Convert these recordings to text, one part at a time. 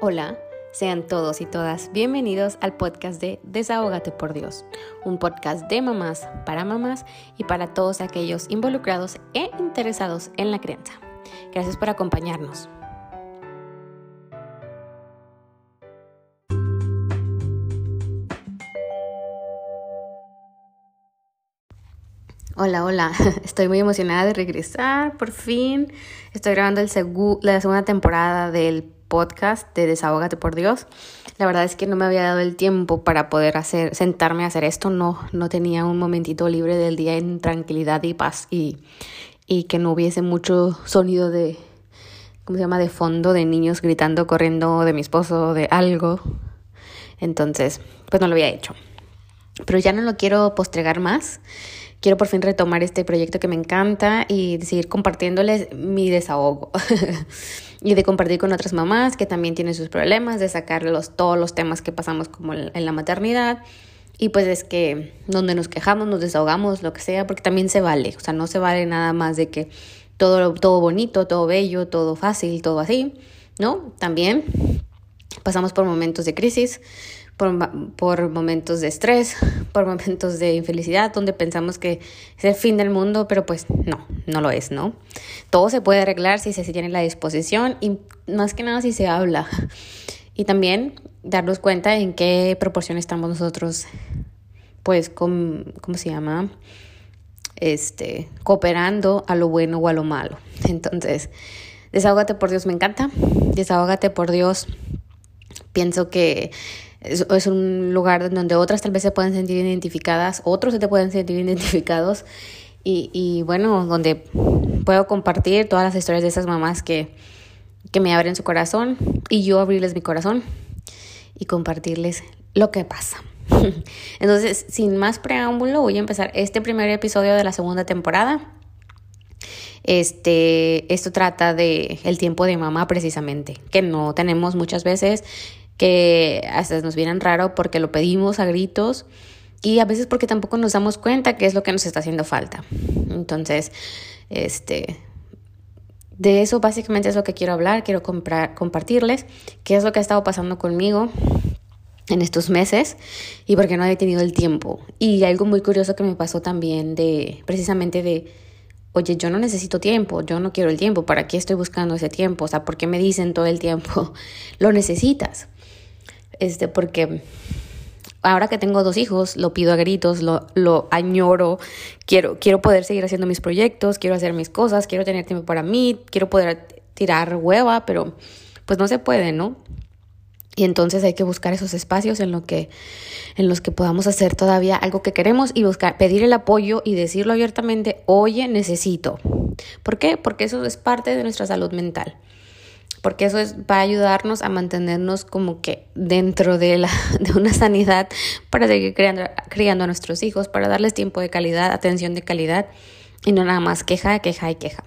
Hola, sean todos y todas bienvenidos al podcast de Desahógate por Dios, un podcast de mamás para mamás y para todos aquellos involucrados e interesados en la crianza. Gracias por acompañarnos. Hola, hola, estoy muy emocionada de regresar, por fin. Estoy grabando el la segunda temporada del podcast de Desahógate por Dios. La verdad es que no me había dado el tiempo para poder hacer, sentarme a hacer esto. No, no tenía un momentito libre del día en tranquilidad y paz y, y que no hubiese mucho sonido de, ¿cómo se llama?, de fondo de niños gritando, corriendo, de mi esposo, de algo. Entonces, pues no lo había hecho. Pero ya no lo quiero postregar más quiero por fin retomar este proyecto que me encanta y seguir compartiéndoles mi desahogo. y de compartir con otras mamás que también tienen sus problemas, de sacarlos todos los temas que pasamos como en la maternidad. Y pues es que donde nos quejamos, nos desahogamos, lo que sea, porque también se vale. O sea, no se vale nada más de que todo, todo bonito, todo bello, todo fácil, todo así, ¿no? También pasamos por momentos de crisis, por, momentos de estrés, por momentos de infelicidad, donde pensamos que es el fin del mundo, pero pues no, no lo es, ¿no? Todo se puede arreglar si se tiene la disposición y más que nada si se habla. Y también darnos cuenta en qué proporción estamos nosotros, pues, ¿cómo se llama? Este, cooperando a lo bueno o a lo malo. Entonces, desahógate por Dios, me encanta. Desahógate por Dios. Pienso que es, un lugar donde otras tal vez se pueden sentir identificadas, otros se te pueden sentir identificados y, y bueno, donde puedo compartir todas las historias de esas mamás que, que me abren su corazón y yo abrirles mi corazón y compartirles lo que pasa. Entonces, sin más preámbulo, voy a empezar este primer episodio de la segunda temporada. Este, esto trata de el tiempo de mamá precisamente, que no tenemos muchas veces que hasta nos vienen raro porque lo pedimos a gritos y a veces porque tampoco nos damos cuenta que es lo que nos está haciendo falta. Entonces, este, de eso básicamente es lo que quiero hablar, quiero comprar, compartirles qué es lo que ha estado pasando conmigo en estos meses y porque no he tenido el tiempo. Y algo muy curioso que me pasó también de precisamente de oye, yo no necesito tiempo, yo no quiero el tiempo, ¿para qué estoy buscando ese tiempo? O sea, ¿por qué me dicen todo el tiempo lo necesitas? Este, porque ahora que tengo dos hijos, lo pido a gritos, lo, lo añoro, quiero, quiero poder seguir haciendo mis proyectos, quiero hacer mis cosas, quiero tener tiempo para mí, quiero poder tirar hueva, pero pues no se puede, ¿no? Y entonces hay que buscar esos espacios en, lo que, en los que podamos hacer todavía algo que queremos y buscar, pedir el apoyo y decirlo abiertamente, oye, necesito. ¿Por qué? Porque eso es parte de nuestra salud mental porque eso es, va a ayudarnos a mantenernos como que dentro de, la, una sanidad para seguir criando, a nuestros hijos, para darles tiempo de calidad, atención de calidad y no nada más queja, queja y queja.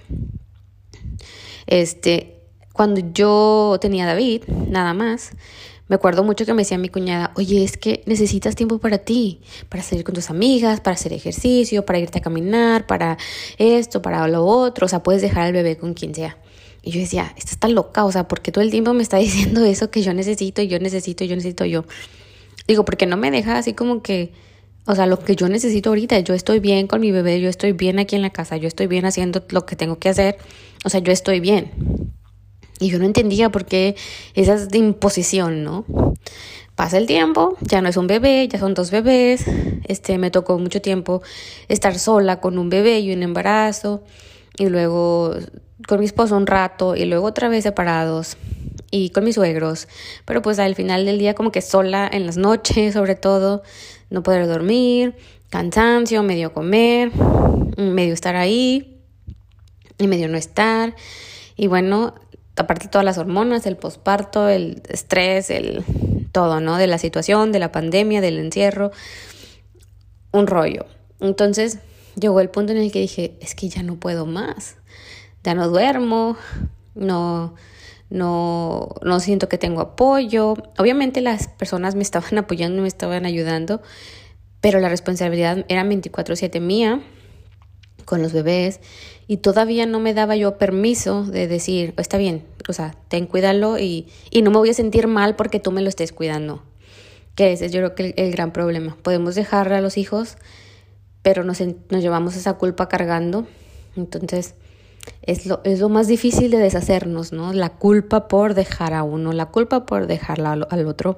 Este, cuando yo tenía David, nada más, me acuerdo mucho que me decía mi cuñada, oye, es que necesitas tiempo para ti, para salir con tus amigas, para hacer ejercicio, para irte a caminar, para esto, para lo otro, o sea, puedes dejar al bebé con quien sea. Y yo decía, esta está loca, o sea, porque todo el tiempo me está diciendo eso que yo necesito y yo necesito y yo necesito yo. Digo, porque no me deja así como que, o sea, lo que yo necesito ahorita, yo estoy bien con mi bebé, yo estoy bien aquí en la casa, yo estoy bien haciendo lo que tengo que hacer, o sea, yo estoy bien. Y yo no entendía por qué esa es de imposición, ¿no? Pasa el tiempo, ya no es un bebé, ya son dos bebés, este, me tocó mucho tiempo estar sola con un bebé y un embarazo, y luego con mi esposo un rato y luego otra vez separados y con mis suegros, pero pues al final del día como que sola en las noches sobre todo, no poder dormir, cansancio, medio comer, medio estar ahí y medio no estar y bueno, aparte todas las hormonas, el posparto, el estrés, el todo, ¿no? De la situación, de la pandemia, del encierro, un rollo. Entonces llegó el punto en el que dije, es que ya no puedo más ya no duermo, no, no, no siento que tengo apoyo. Obviamente las personas me estaban apoyando, me estaban ayudando, pero la responsabilidad era 24/7 mía con los bebés y todavía no me daba yo permiso de decir, está bien, o sea, ten cuídalo y, y no me voy a sentir mal porque tú me lo estés cuidando. Que ese es yo creo que el, el gran problema. Podemos dejar a los hijos, pero nos, nos llevamos esa culpa cargando. Entonces, es lo, es lo más difícil de deshacernos, ¿no? La culpa por dejar a uno, la culpa por dejar al, otro.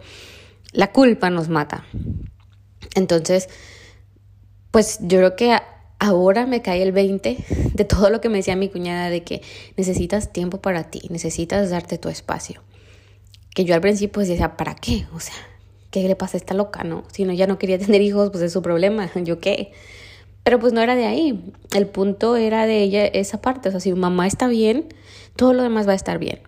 La culpa nos mata. Entonces, pues yo creo que ahora me cae el 20 de todo lo que me decía mi cuñada de que necesitas tiempo para ti, necesitas darte tu espacio. Que yo al principio decía, ¿para qué? O sea, ¿qué le pasa a esta loca, no? Si no, ya no quería tener hijos, pues es su problema, ¿yo qué? Pero pues no era de ahí. El punto era de ella esa parte. O sea, si mamá está bien, todo lo demás va a estar bien.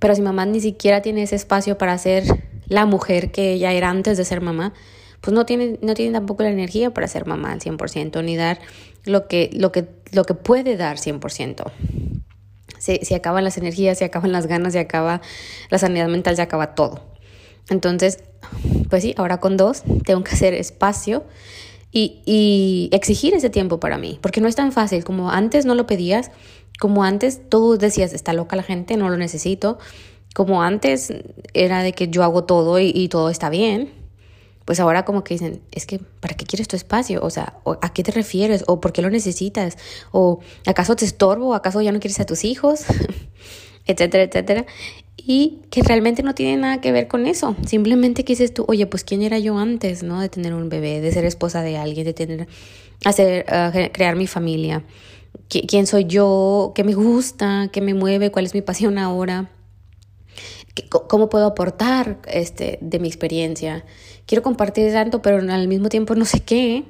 Pero si mamá ni siquiera tiene ese espacio para ser la mujer que ella era antes de ser mamá, pues no tiene, no tiene tampoco la energía para ser mamá al 100%, ni dar lo que, lo que, lo que puede dar 100%. Se, se acaban las energías, se acaban las ganas, se acaba la sanidad mental, se acaba todo. Entonces, pues sí, ahora con dos tengo que hacer espacio y, exigir ese tiempo para mí, porque no es tan fácil como antes no lo pedías, como antes tú decías, está loca la gente, no lo necesito, como antes era de que yo hago todo y, y todo está bien pues ahora como que dicen, es que, ¿para qué quieres tu espacio? O sea, ¿a qué te refieres? ¿O por qué lo necesitas? ¿O acaso te estorbo? ¿O acaso ya no quieres a tus hijos? etcétera, etcétera. Y que realmente no tiene nada que ver con eso. Simplemente que dices tú, oye, pues quién era yo antes, ¿no? De tener un bebé, de ser esposa de alguien, de tener, hacer, uh, crear mi familia. ¿Quién soy yo? ¿Qué me gusta? ¿Qué me mueve? ¿Cuál es mi pasión ahora? ¿Cómo puedo aportar este, de mi experiencia? quiero compartir tanto, pero al mismo tiempo no sé qué,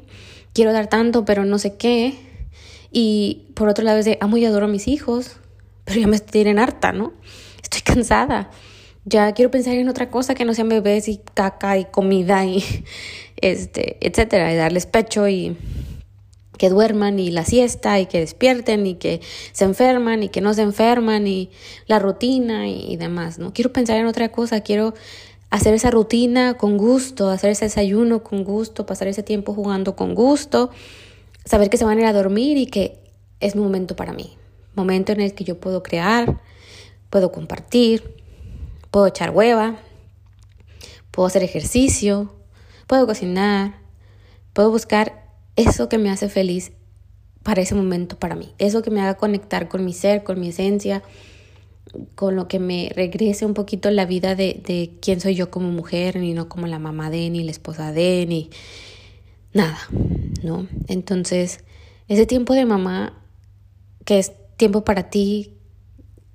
quiero dar tanto, pero no sé qué. Y por otro lado es de, amo y adoro a mis hijos, pero ya me tienen harta, ¿no? Estoy cansada. Ya quiero pensar en otra cosa que no sean bebés y caca y comida y este, etcétera, y darles pecho y que duerman y la siesta y que despierten y que se enferman y que no se enferman y la rutina y, y demás, ¿no? Quiero pensar en otra cosa, quiero hacer esa rutina con gusto, hacer ese desayuno con gusto, pasar ese tiempo jugando con gusto, saber que se van a ir a dormir y que es mi momento para mí, momento en el que yo puedo crear, puedo compartir, puedo echar hueva, puedo hacer ejercicio, puedo cocinar, puedo buscar eso que me hace feliz para ese momento para mí, eso que me haga conectar con mi ser, con mi esencia, con lo que me regrese un poquito la vida de, de quién soy yo como mujer, ni no como la mamá de, ni la esposa de, ni nada, ¿no? Entonces, ese tiempo de mamá, que es tiempo para ti,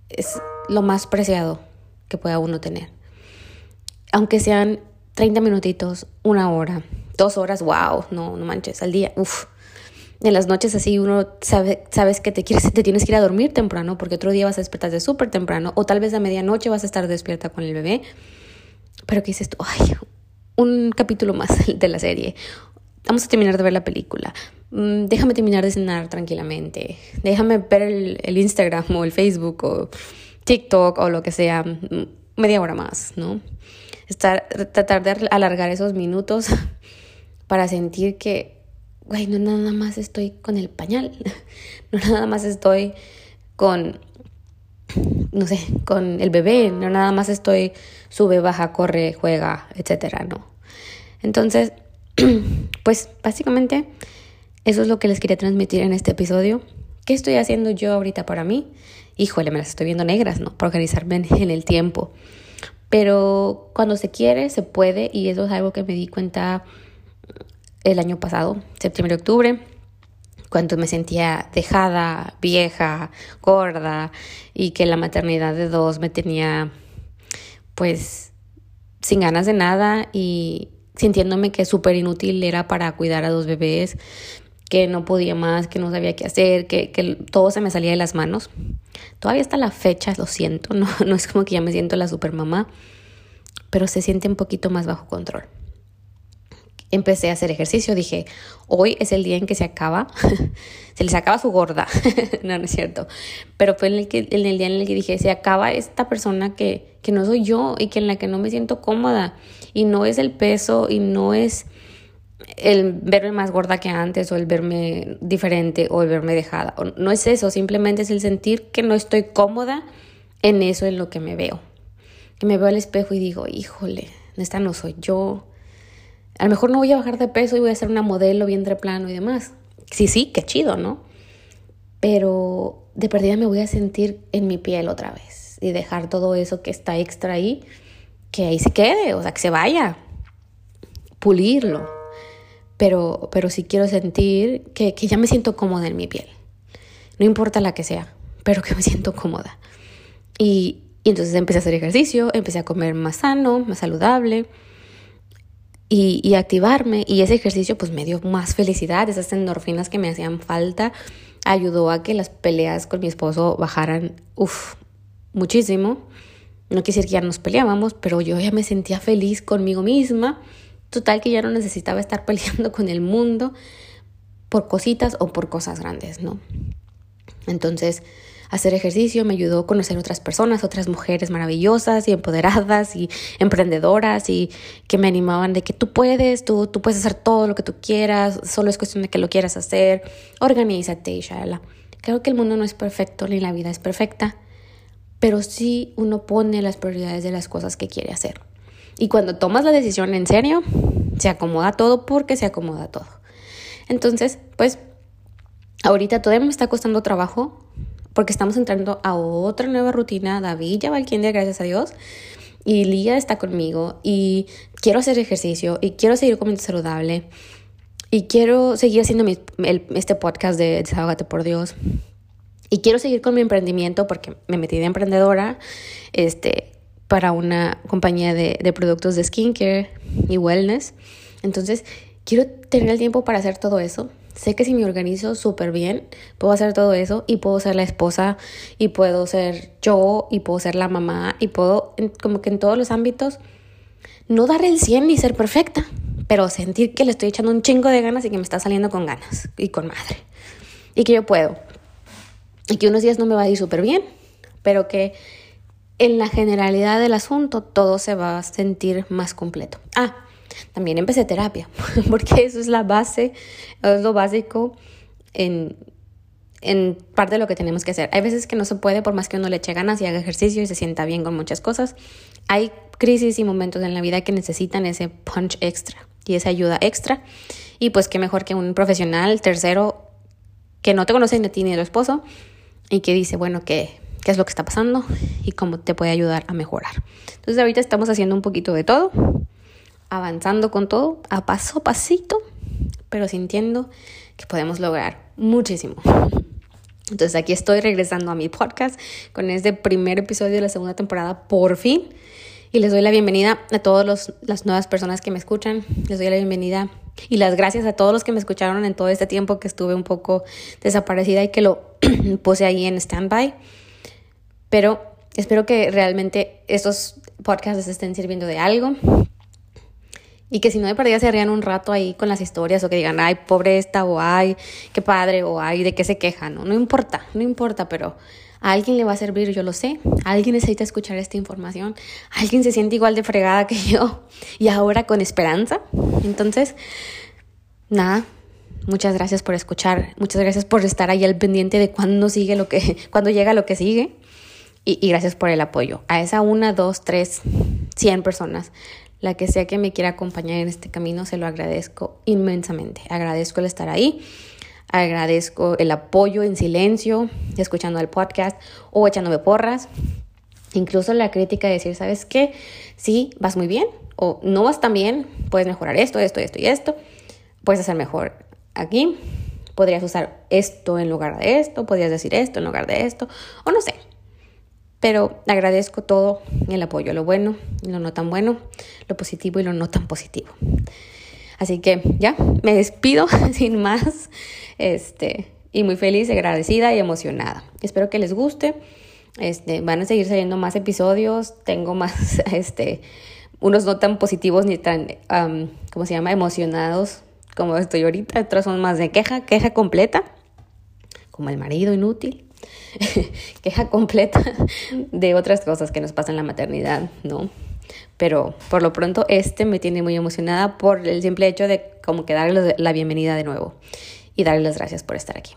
es lo más preciado que pueda uno tener. Aunque sean 30 minutitos, una hora, dos horas, wow, no, no manches, al día, uff en las noches así uno sabe, sabes que te, quieres, te tienes que ir a dormir temprano porque otro día vas a despertar súper temprano o tal vez a medianoche vas a estar despierta con el bebé. Pero que dices tú, ay, un capítulo más de la serie. Vamos a terminar de ver la película. Mm, déjame terminar de cenar tranquilamente. Déjame ver el, el Instagram o el Facebook o TikTok o lo que sea media hora más, ¿no? Estar, tratar de alargar esos minutos para sentir que güey, no nada más estoy con el pañal, no nada más estoy con, no sé, con el bebé, no nada más estoy sube, baja, corre, juega, etcétera, no. Entonces, pues básicamente eso es lo que les quería transmitir en este episodio. ¿Qué estoy haciendo yo ahorita para mí? Híjole, me las estoy viendo negras, ¿no? Por organizarme en el tiempo. Pero cuando se quiere, se puede y eso es algo que me di cuenta el año pasado, septiembre, octubre, cuando me sentía dejada, vieja, gorda y que la maternidad de dos me tenía pues sin ganas de nada y sintiéndome que súper inútil era para cuidar a dos bebés, que no podía más, que no sabía qué hacer, que, que todo se me salía de las manos. Todavía hasta la fecha, lo siento, no, no es como que ya me siento la super mamá, pero se siente un poquito más bajo control empecé a hacer ejercicio. Dije, hoy es el día en que se acaba, se les acaba su gorda. no, no es cierto. Pero fue en el, que, en el día en el que dije, se acaba esta persona que, que no soy yo y que en la que no me siento cómoda. Y no es el peso y no es el verme más gorda que antes o el verme diferente o el verme dejada. No es eso, simplemente es el sentir que no estoy cómoda en eso en lo que me veo. Que me veo al espejo y digo, híjole, esta no soy yo. A lo mejor no voy a bajar de peso y voy a ser una modelo vientre plano y demás. Sí, sí, qué chido, ¿no? Pero de perdida me voy a sentir en mi piel otra vez y dejar todo eso que está extra ahí, que ahí se quede, o sea, que se vaya, pulirlo. Pero, pero sí quiero sentir que, que ya me siento cómoda en mi piel. No importa la que sea, pero que me siento cómoda. Y, entonces empecé a hacer ejercicio, empecé a comer más sano, más saludable y, activarme. Y ese ejercicio pues me dio más felicidad, esas endorfinas que me hacían falta, ayudó a que las peleas con mi esposo bajaran, uff, muchísimo. No quisiera que ya nos peleábamos, pero yo ya me sentía feliz conmigo misma. Total que ya no necesitaba estar peleando con el mundo por cositas o por cosas grandes, ¿no? Entonces, hacer ejercicio me ayudó a conocer otras personas, otras mujeres maravillosas y empoderadas y emprendedoras y que me animaban de que tú puedes, tú, tú puedes hacer todo lo que tú quieras, solo es cuestión de que lo quieras hacer, organízate, inshallah. Creo que el mundo no es perfecto ni la vida es perfecta, pero sí uno pone las prioridades de las cosas que quiere hacer. Y cuando tomas la decisión en serio, se acomoda todo porque se acomoda todo. Entonces, pues, ahorita todavía me está costando trabajo porque estamos entrando a otra nueva rutina. David ya va al gracias a Dios. Y Lía está conmigo y quiero hacer ejercicio y quiero seguir comiendo saludable y quiero seguir haciendo este podcast de Desahogate por Dios. Y quiero seguir con mi emprendimiento porque me metí de emprendedora este, para una compañía de, de productos de skincare y wellness. Entonces, quiero tener el tiempo para hacer todo eso Sé que si me organizo súper bien, puedo hacer todo eso y puedo ser la esposa y puedo ser yo y puedo ser la mamá y puedo, como que en todos los ámbitos, no dar el 100 ni ser perfecta, pero sentir que le estoy echando un chingo de ganas y que me está saliendo con ganas y con madre. Y que yo puedo. Y que unos días no me va a ir súper bien, pero que en la generalidad del asunto todo se va a sentir más completo. Ah, también empecé terapia, porque eso es la base, es lo básico en, en parte de lo que tenemos que hacer. Hay veces que no se puede por más que uno le eche ganas y haga ejercicio y se sienta bien con muchas cosas. Hay crisis y momentos en la vida que necesitan ese punch extra y esa ayuda extra. Y pues qué mejor que un profesional tercero que no te conoce ni a ti ni a tu esposo y que dice, bueno, ¿qué, qué es lo que está pasando y cómo te puede ayudar a mejorar. Entonces ahorita estamos haciendo un poquito de todo avanzando con todo, a paso a pasito, pero sintiendo que podemos lograr muchísimo. Entonces aquí estoy regresando a mi podcast con este primer episodio de la segunda temporada por fin. Y les doy la bienvenida a todas las nuevas personas que me escuchan. Les doy la bienvenida y las gracias a todos los que me escucharon en todo este tiempo que estuve un poco desaparecida y que lo puse ahí en standby. Pero espero que realmente estos podcasts les estén sirviendo de algo y que si no de perdida se rían un rato ahí con las historias o que digan, ay, pobre esta, o ay, qué padre, o ay, de qué se quejan, ¿no? No importa, no importa, pero a alguien le va a servir, yo lo sé. Alguien necesita escuchar esta información. alguien se siente igual de fregada que yo y ahora con esperanza. Entonces, nada, muchas gracias por escuchar, muchas gracias por estar ahí al pendiente de cuándo sigue lo que, cuando llega lo que sigue. Y, gracias por el apoyo. A esa una, dos, tres, cien personas la que sea que me quiera acompañar en este camino, se lo agradezco inmensamente. Agradezco el estar ahí, agradezco el apoyo en silencio, escuchando el podcast o echándome porras. Incluso la crítica de decir, ¿sabes qué? Sí, vas muy bien o no vas tan bien, puedes mejorar esto, esto, esto y esto. Puedes hacer mejor aquí. Podrías usar esto en lugar de esto, podrías decir esto en lugar de esto, o no sé. Pero agradezco todo el apoyo, lo bueno y lo no tan bueno, lo positivo y lo no tan positivo. Así que ya, me despido sin más. Este, y muy feliz, agradecida y emocionada. Espero que les guste. Este, van a seguir saliendo más episodios. Tengo más, este, unos no tan positivos ni tan, ¿cómo se llama? Emocionados como estoy ahorita. Otros son más de queja, queja completa, como el marido inútil. queja completa de otras cosas que nos pasan en la maternidad, ¿no? Pero por lo pronto este me tiene muy emocionada por el simple hecho de como que darles la bienvenida de nuevo y darles las gracias por estar aquí.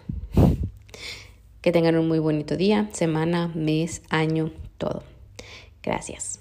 Que tengan un muy bonito día, semana, mes, año, todo. Gracias.